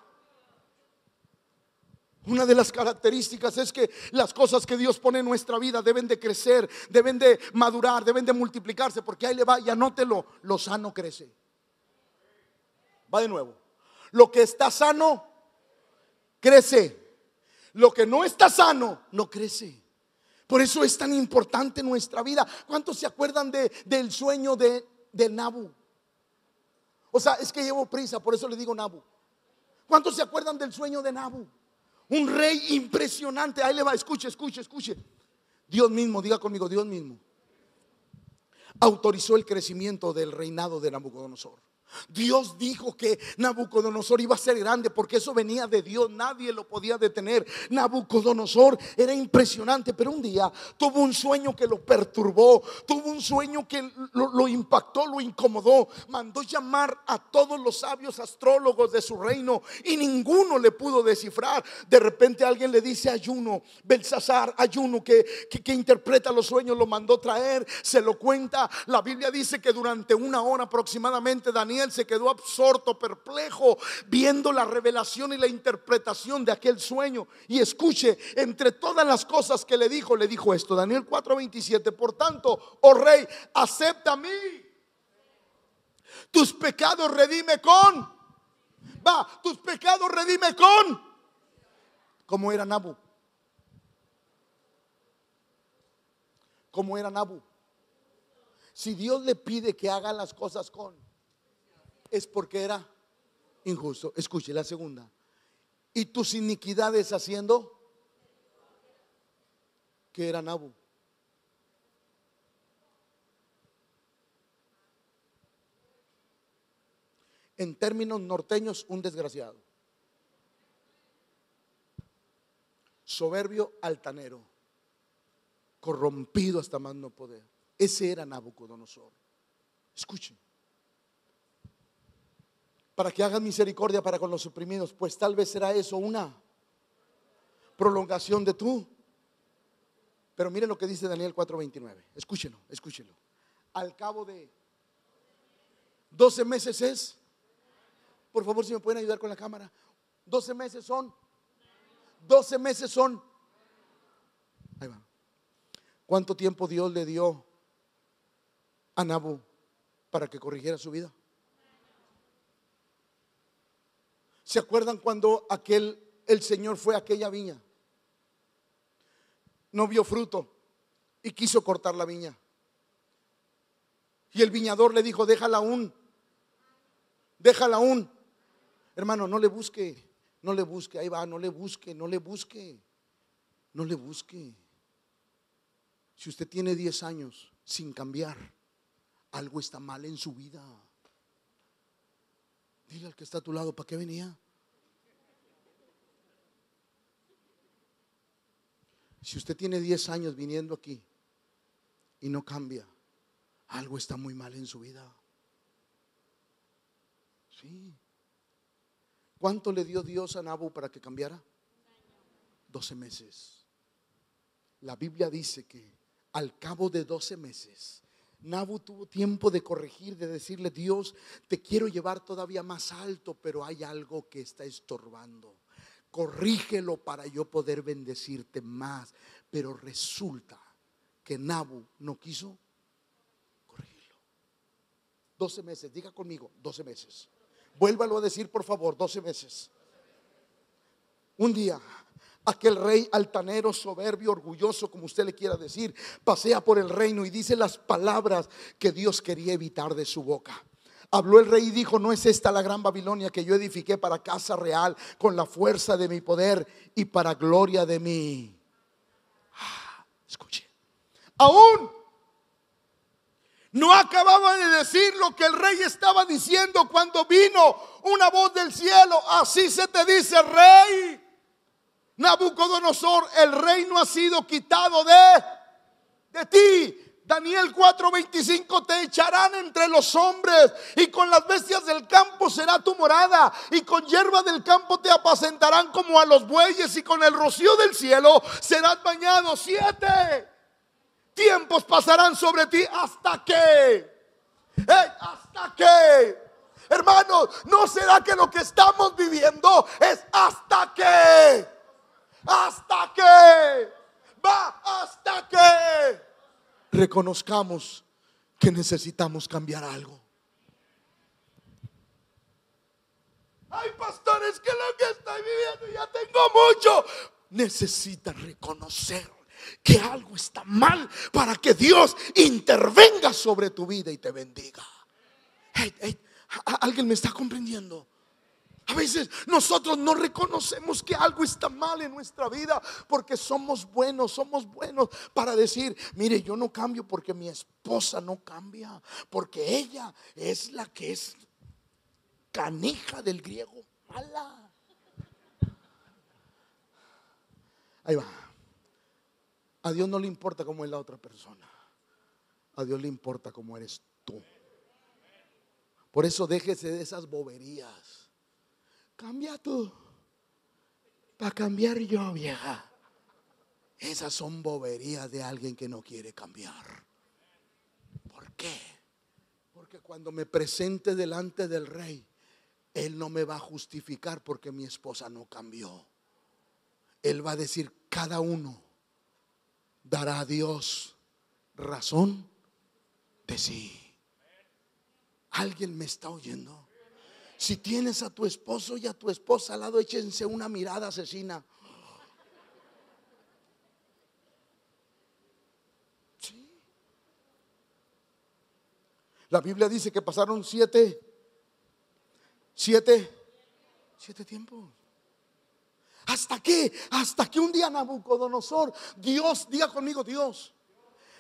una de las características es que las cosas que Dios pone en nuestra vida deben de crecer, deben de madurar, deben de multiplicarse, porque ahí le va y anótelo, lo sano crece. Va de nuevo. Lo que está sano, crece. Lo que no está sano, no crece. Por eso es tan importante nuestra vida. ¿Cuántos se acuerdan de, del sueño de, de Nabu? O sea, es que llevo prisa, por eso le digo Nabu. ¿Cuántos se acuerdan del sueño de Nabu? Un rey impresionante. Ahí le va, escuche, escuche, escuche. Dios mismo, diga conmigo, Dios mismo. Autorizó el crecimiento del reinado de Nabucodonosor. Dios dijo que Nabucodonosor iba a ser grande porque eso venía de Dios, nadie lo podía detener. Nabucodonosor era impresionante, pero un día tuvo un sueño que lo perturbó, tuvo un sueño que lo, impactó, lo incomodó. Mandó llamar a todos los sabios astrólogos de su reino y ninguno le pudo descifrar. De repente alguien le dice Ayuno, Belsasar, Ayuno, que, que, que interpreta los sueños, lo mandó traer, se lo cuenta. La Biblia dice que durante una hora aproximadamente Daniel se quedó absorto, perplejo, viendo la revelación y la interpretación de aquel sueño. Y escuche, entre todas las cosas que le dijo, le dijo esto, Daniel 4:27, por tanto, oh rey, acepta a mí. Tus pecados redime con, va, tus pecados redime con, como era Nabu. Como era Nabu. Si Dios le pide que haga las cosas con, es porque era injusto. Escuche la segunda. Y tus iniquidades haciendo que era Nabu. En términos norteños, un desgraciado. Soberbio, altanero. Corrompido hasta más no poder. Ese era Nabucodonosor. Escuchen para que hagan misericordia para con los oprimidos, pues tal vez será eso una prolongación de tú. Pero miren lo que dice Daniel 4:29. Escúchenlo, escúchenlo. Al cabo de 12 meses es, por favor, si me pueden ayudar con la cámara. 12 meses son, 12 meses son. Ahí va. ¿Cuánto tiempo Dios le dio a Nabu para que corrigiera su vida? ¿Se acuerdan cuando aquel el Señor fue a aquella viña? No vio fruto y quiso cortar la viña. Y el viñador le dijo, déjala aún, déjala aún. Hermano, no le busque, no le busque, ahí va, no le busque, no le busque, no le busque. Si usted tiene 10 años sin cambiar, algo está mal en su vida. Dile al que está a tu lado, ¿para qué venía? Si usted tiene 10 años viniendo aquí y no cambia, algo está muy mal en su vida. Sí. ¿Cuánto le dio Dios a Nabu para que cambiara? 12 meses. La Biblia dice que al cabo de 12 meses Nabu tuvo tiempo de corregir, de decirle, Dios, te quiero llevar todavía más alto, pero hay algo que está estorbando. Corrígelo para yo poder bendecirte más. Pero resulta que Nabu no quiso corregirlo. 12 meses, diga conmigo, 12 meses. Vuélvalo a decir, por favor, 12 meses. Un día Aquel rey altanero, soberbio, orgulloso, como usted le quiera decir, pasea por el reino y dice las palabras que Dios quería evitar de su boca. Habló el rey y dijo, no es esta la gran Babilonia que yo edifiqué para casa real con la fuerza de mi poder y para gloria de mí. Ah, escuche. Aún no acababa de decir lo que el rey estaba diciendo cuando vino una voz del cielo. Así se te dice, rey. Nabucodonosor, el reino ha sido quitado de, de ti. Daniel 4:25 te echarán entre los hombres y con las bestias del campo será tu morada y con hierba del campo te apacentarán como a los bueyes y con el rocío del cielo serás bañado. Siete tiempos pasarán sobre ti hasta que, hasta que, hermanos, ¿no será que lo que estamos viviendo es hasta que? Hasta que, va hasta que reconozcamos que necesitamos cambiar algo. Ay, pastores, que lo que estoy viviendo ya tengo mucho. Necesita reconocer que algo está mal para que Dios intervenga sobre tu vida y te bendiga. ¿Alguien me está comprendiendo? A veces nosotros no reconocemos que algo está mal en nuestra vida porque somos buenos, somos buenos para decir, mire, yo no cambio porque mi esposa no cambia, porque ella es la que es canija del griego, mala. Ahí va. A Dios no le importa cómo es la otra persona. A Dios le importa cómo eres tú. Por eso déjese de esas boberías. Cambia tú. Para cambiar yo, vieja. Esas son boberías de alguien que no quiere cambiar. ¿Por qué? Porque cuando me presente delante del rey, él no me va a justificar porque mi esposa no cambió. Él va a decir, cada uno dará a Dios razón de sí. ¿Alguien me está oyendo? Si tienes a tu esposo y a tu esposa al lado, échense una mirada asesina. La Biblia dice que pasaron siete, siete, siete tiempos. ¿Hasta qué? Hasta que un día Nabucodonosor, Dios, diga conmigo Dios,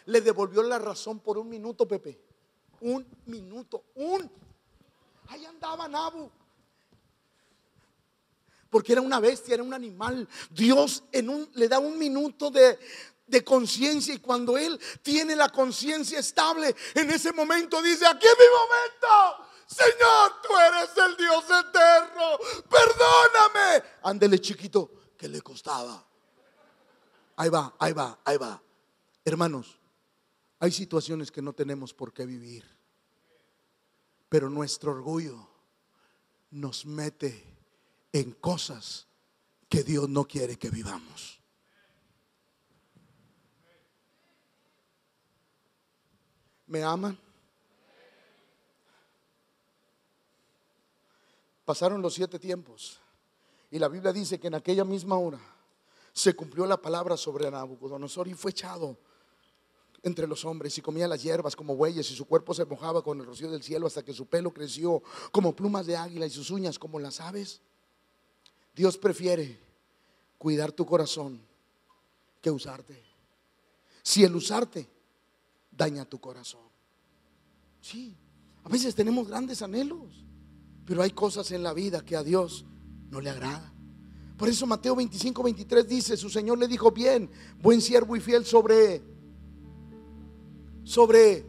le devolvió la razón por un minuto, Pepe un minuto, un. Ahí andaba Nabu. Porque era una bestia, era un animal. Dios le da un minuto de, de conciencia y cuando él tiene la conciencia estable, en ese momento dice, aquí es mi momento. Señor, tú eres el Dios eterno. Perdóname. Ándele chiquito, que le costaba. Ahí va, ahí va, ahí va. Hermanos, hay situaciones que no tenemos por qué vivir, pero nuestro orgullo nos mete en cosas que Dios no quiere que vivamos. ¿Me aman? Pasaron los siete tiempos y la Biblia dice que en aquella misma hora se cumplió la palabra sobre Nabucodonosor y fue echado entre los hombres y comía las hierbas como bueyes y su cuerpo se mojaba con el rocío del cielo hasta que su pelo creció como plumas de águila y sus uñas como las aves. Dios prefiere cuidar tu corazón que usarte. Si el usarte daña tu corazón. Sí, a veces tenemos grandes anhelos, pero hay cosas en la vida que a Dios no le agrada. Por eso Mateo 25, 23 dice, su Señor le dijo, bien, buen siervo y fiel sobre sobre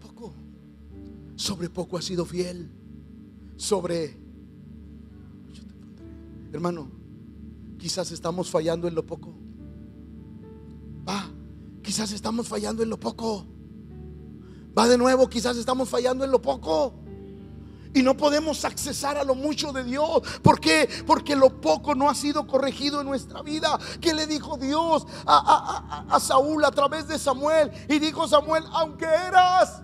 poco. Sobre poco ha sido fiel. Sobre... Hermano, quizás estamos fallando en lo poco. Va, quizás estamos fallando en lo poco. Va de nuevo, quizás estamos fallando en lo poco. Y no podemos accesar a lo mucho de Dios. ¿Por qué? Porque lo poco no ha sido corregido en nuestra vida. ¿Qué le dijo Dios a, Saúl a través de Samuel? Y dijo Samuel, aunque eras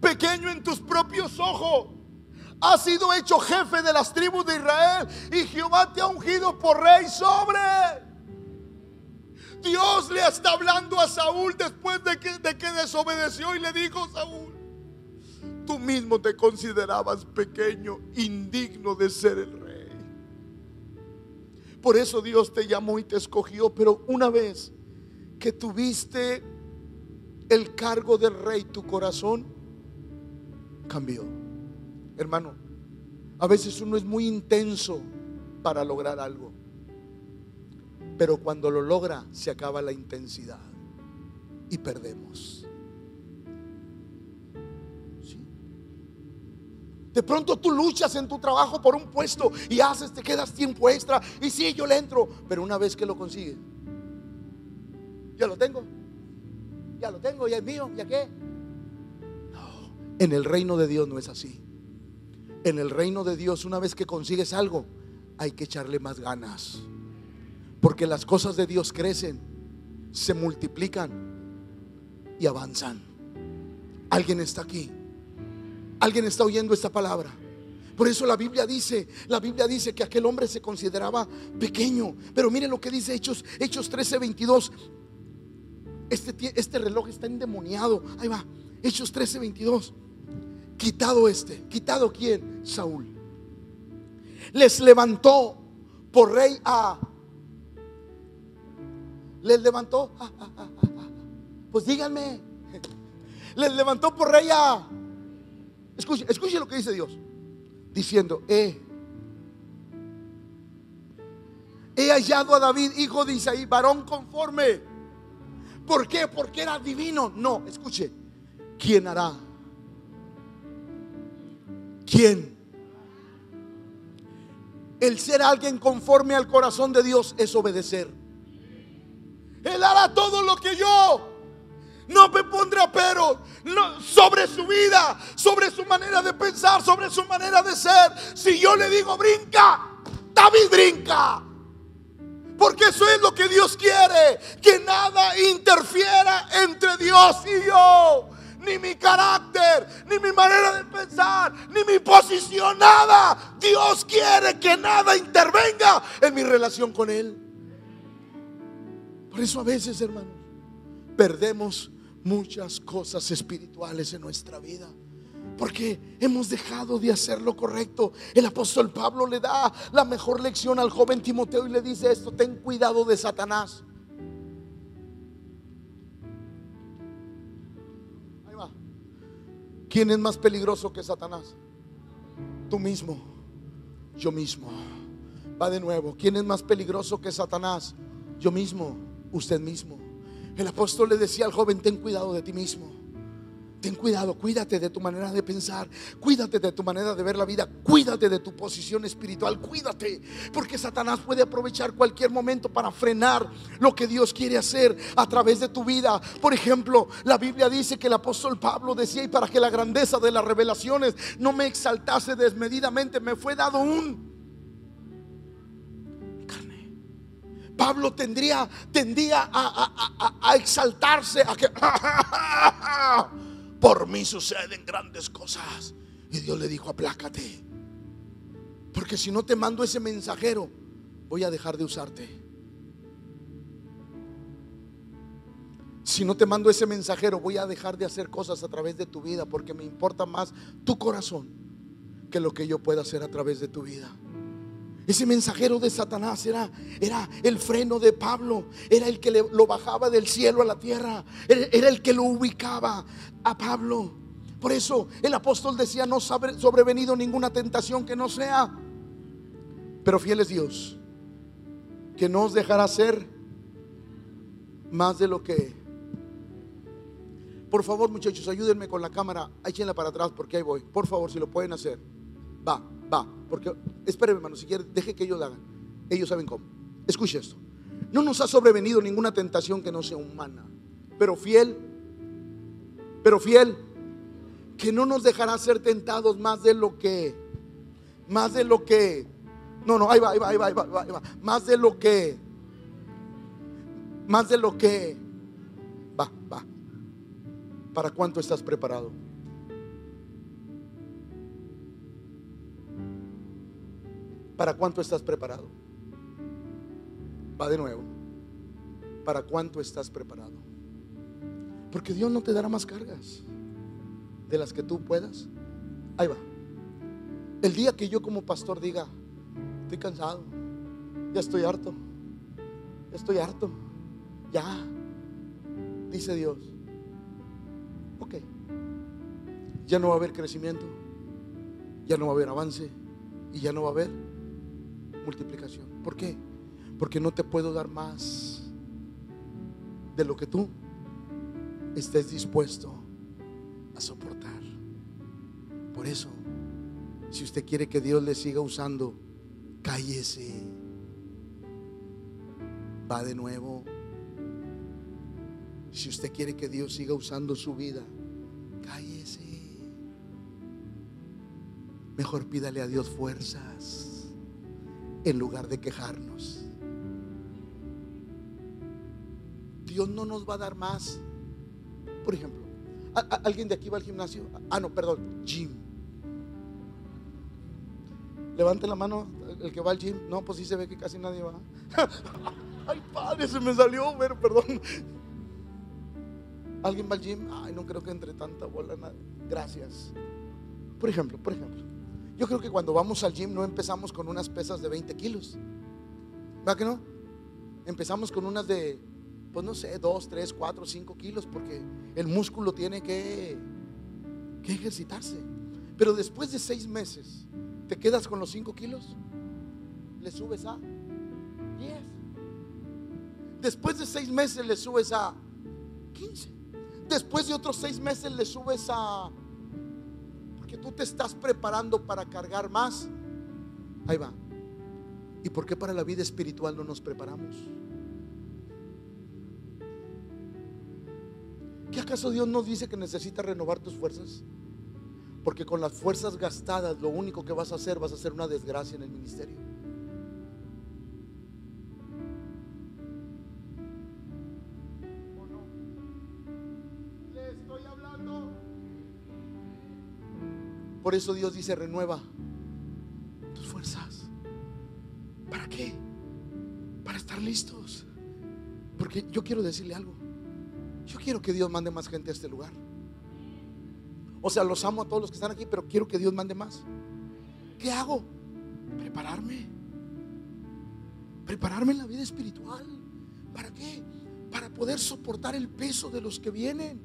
pequeño en tus propios ojos, has sido hecho jefe de las tribus de Israel y Jehová te ha ungido por rey sobre. Dios le está hablando a Saúl después de que, de que desobedeció y le dijo Saúl, tú mismo te considerabas pequeño, indigno de ser el rey. Por eso Dios te llamó y te escogió, pero una vez que tuviste el cargo del rey, tu corazón cambió. Hermano, a veces uno es muy intenso para lograr algo, pero cuando lo logra se acaba la intensidad y perdemos. De pronto tú luchas en tu trabajo por un puesto y haces, te quedas tiempo extra. Y sí, yo le entro. Pero una vez que lo consigues, ya lo tengo. Ya lo tengo, ya es mío, ¿ya qué? No, en el reino de Dios no es así. En el reino de Dios, una vez que consigues algo, hay que echarle más ganas. Porque las cosas de Dios crecen, se multiplican y avanzan. Alguien está aquí Alguien está oyendo esta palabra. Por eso la Biblia dice, la Biblia dice que aquel hombre se consideraba pequeño. Pero miren lo que dice Hechos, Hechos 13, 22. Este, este reloj está endemoniado. Ahí va. Hechos 13, 22. Quitado este. ¿Quitado quién? Saúl. Les levantó por rey a... Les levantó. Pues díganme. Les levantó por rey a... Escuche, escuche lo que dice Dios diciendo, he, he hallado a David, hijo de Isaí, varón conforme. ¿Por qué? Porque era divino. No, escuche, ¿quién hará? ¿Quién? El ser alguien conforme al corazón de Dios es obedecer. Él hará todo lo que yo no me pondrá pero sobre su vida, sobre su manera de pensar, sobre su manera de ser. Si yo le digo brinca, David brinca. Porque eso es lo que Dios quiere, que nada interfiera entre Dios y yo. Ni mi carácter, ni mi manera de pensar, ni mi posición, nada. Dios quiere que nada intervenga en mi relación con Él. Por eso a veces, hermanos, perdemos muchas cosas espirituales en nuestra vida. Porque hemos dejado de hacer lo correcto. El apóstol Pablo le da la mejor lección al joven Timoteo y le dice esto, ten cuidado de Satanás. Ahí va. ¿Quién es más peligroso que Satanás? Tú mismo, yo mismo. Va de nuevo. ¿Quién es más peligroso que Satanás? Yo mismo, usted mismo. El apóstol le decía al joven, ten cuidado de ti mismo. Ten cuidado, cuídate de tu manera de pensar, cuídate de tu manera de ver la vida, cuídate de tu posición espiritual, cuídate, porque Satanás puede aprovechar cualquier momento para frenar lo que Dios quiere hacer a través de tu vida. Por ejemplo, la Biblia dice que el apóstol Pablo decía, y para que la grandeza de las revelaciones no me exaltase desmedidamente, me fue dado un Pablo tendría, tendía a, exaltarse, a que por mí suceden grandes cosas. Y Dios le dijo, aplácate. Porque si no te mando ese mensajero, voy a dejar de usarte. Si no te mando ese mensajero, voy a dejar de hacer cosas a través de tu vida, porque me importa más tu corazón que lo que yo pueda hacer a través de tu vida. Ese mensajero de Satanás era, era el freno de Pablo, era el que lo bajaba del cielo a la tierra, era, el que lo ubicaba a Pablo. Por eso el apóstol decía, no sobrevenido ninguna tentación que no sea, pero fiel es Dios, que no os dejará ser más de lo que... Por favor muchachos, ayúdenme con la cámara, échenla para atrás porque ahí voy. Por favor, si lo pueden hacer. Va, va. Porque, espéreme, hermano, si quiere, deje que ellos lo hagan. Ellos saben cómo. Escuche esto. No nos ha sobrevenido ninguna tentación que no sea humana. Pero fiel, pero fiel, que no nos dejará ser tentados más de lo que, más de lo que, no, no, ahí va, ahí va, ahí va, ahí va, ahí va. más de lo que, más de lo que, va, va. ¿Para cuánto estás preparado? ¿Para cuánto estás preparado? Va de nuevo. ¿Para cuánto estás preparado? Porque Dios no te dará más cargas de las que tú puedas. Ahí va. El día que yo como pastor diga, estoy cansado, ya estoy harto, ya estoy harto, ya, dice Dios, ok, ya no va a haber crecimiento, ya no va a haber avance y ya no va a haber multiplicación. ¿Por qué? Porque no te puedo dar más de lo que tú estés dispuesto a soportar. Por eso, si usted quiere que Dios le siga usando, cállese. Va de nuevo. Si usted quiere que Dios siga usando su vida, cállese. Mejor pídale a Dios fuerzas en lugar de quejarnos. Dios no nos va a dar más. Por ejemplo, ¿alguien de aquí va al gimnasio? Ah, no, perdón, gym. Levante la mano el que va al gym. No, pues sí se ve que casi nadie va. Ay, padre, se me salió, pero perdón. ¿Alguien va al gym? Ay, no creo que entre tanta bola. Gracias. Por ejemplo, por ejemplo. Yo creo que cuando vamos al gym no empezamos con unas pesas de 20 kilos. ¿Va que no? Empezamos con unas de, pues no sé, 2, 3, 4, 5 kilos, porque el músculo tiene que, que ejercitarse. Pero después de 6 meses, ¿te quedas con los 5 kilos? ¿Le subes a 10? Después de 6 meses le subes a 15. Después de otros 6 meses le subes a tú te estás preparando para cargar más, ahí va. ¿Y por qué para la vida espiritual no nos preparamos? ¿Qué acaso Dios nos dice que necesita renovar tus fuerzas? Porque con las fuerzas gastadas lo único que vas a hacer, vas a hacer una desgracia en el ministerio. Por eso Dios dice, renueva tus fuerzas. ¿Para qué? Para estar listos. Porque yo quiero decirle algo. Yo quiero que Dios mande más gente a este lugar. O sea, los amo a todos los que están aquí, pero quiero que Dios mande más. ¿Qué hago? Prepararme. Prepararme en la vida espiritual. ¿Para qué? Para poder soportar el peso de los que vienen.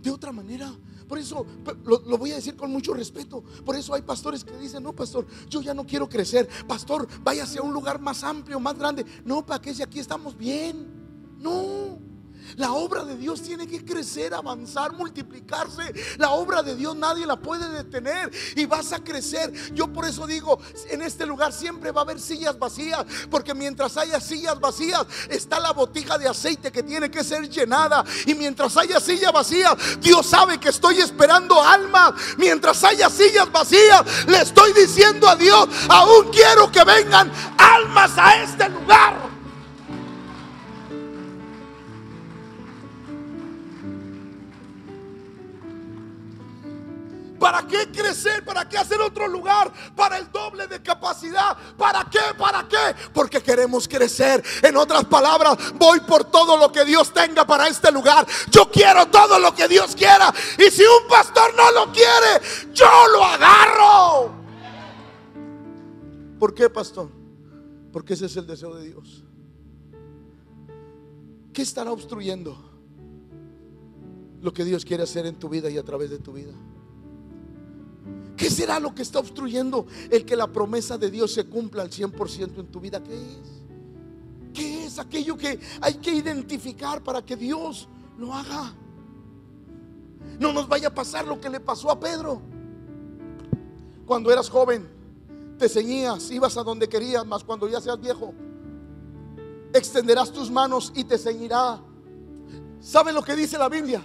De otra manera, por eso lo, voy a decir con mucho respeto. Por eso hay pastores que dicen, no, pastor, yo ya no quiero crecer. Pastor, váyase a un lugar más amplio, más grande. No, para que si aquí estamos bien. No. La obra de Dios tiene que crecer, avanzar, multiplicarse. La obra de Dios nadie la puede detener y vas a crecer. Yo por eso digo, en este lugar siempre va a haber sillas vacías, porque mientras haya sillas vacías, está la botija de aceite que tiene que ser llenada. Y mientras haya sillas vacías, Dios sabe que estoy esperando almas. Mientras haya sillas vacías, le estoy diciendo a Dios, aún quiero que vengan almas a este lugar. ¿Para qué crecer? ¿Para qué hacer otro lugar? Para el doble de capacidad. ¿Para qué? ¿Para qué? Porque queremos crecer. En otras palabras, voy por todo lo que Dios tenga para este lugar. Yo quiero todo lo que Dios quiera. Y si un pastor no lo quiere, yo lo agarro. ¿Por qué, pastor? Porque ese es el deseo de Dios. ¿Qué estará obstruyendo lo que Dios quiere hacer en tu vida y a través de tu vida? ¿Qué será lo que está obstruyendo el que la promesa de Dios se cumpla al 100% en tu vida? ¿Qué es? ¿Qué es aquello que hay que identificar para que Dios lo haga? No nos vaya a pasar lo que le pasó a Pedro. Cuando eras joven, te ceñías, ibas a donde querías, mas cuando ya seas viejo, extenderás tus manos y te ceñirá. ¿Saben lo que dice la Biblia?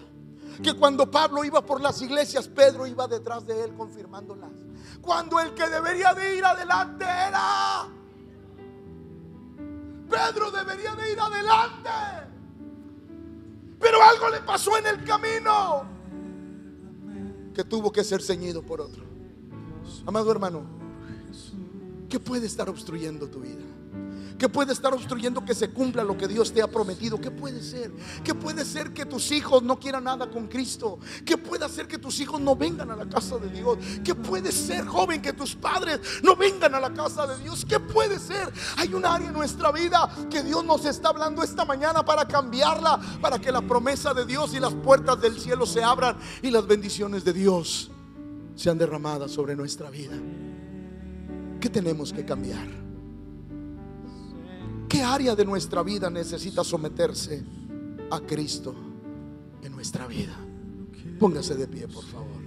Que cuando Pablo iba por las iglesias, Pedro iba detrás de él confirmándolas. Cuando el que debería de ir adelante era Pedro debería de ir adelante. Pero algo le pasó en el camino que tuvo que ser ceñido por otro. Amado hermano, ¿qué puede estar obstruyendo tu vida? ¿Qué puede estar obstruyendo que se cumpla lo que Dios te ha prometido? ¿Qué puede ser? ¿Qué puede ser que tus hijos no quieran nada con Cristo? ¿Qué puede hacer que tus hijos no vengan a la casa de Dios? ¿Qué puede ser, joven, que tus padres no vengan a la casa de Dios? ¿Qué puede ser? Hay un área en nuestra vida que Dios nos está hablando esta mañana para cambiarla, para que la promesa de Dios y las puertas del cielo se abran y las bendiciones de Dios sean derramadas sobre nuestra vida. ¿Qué tenemos que cambiar? ¿Qué área de nuestra vida necesita someterse a Cristo en nuestra vida? Póngase de pie, por favor.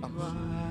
Vamos.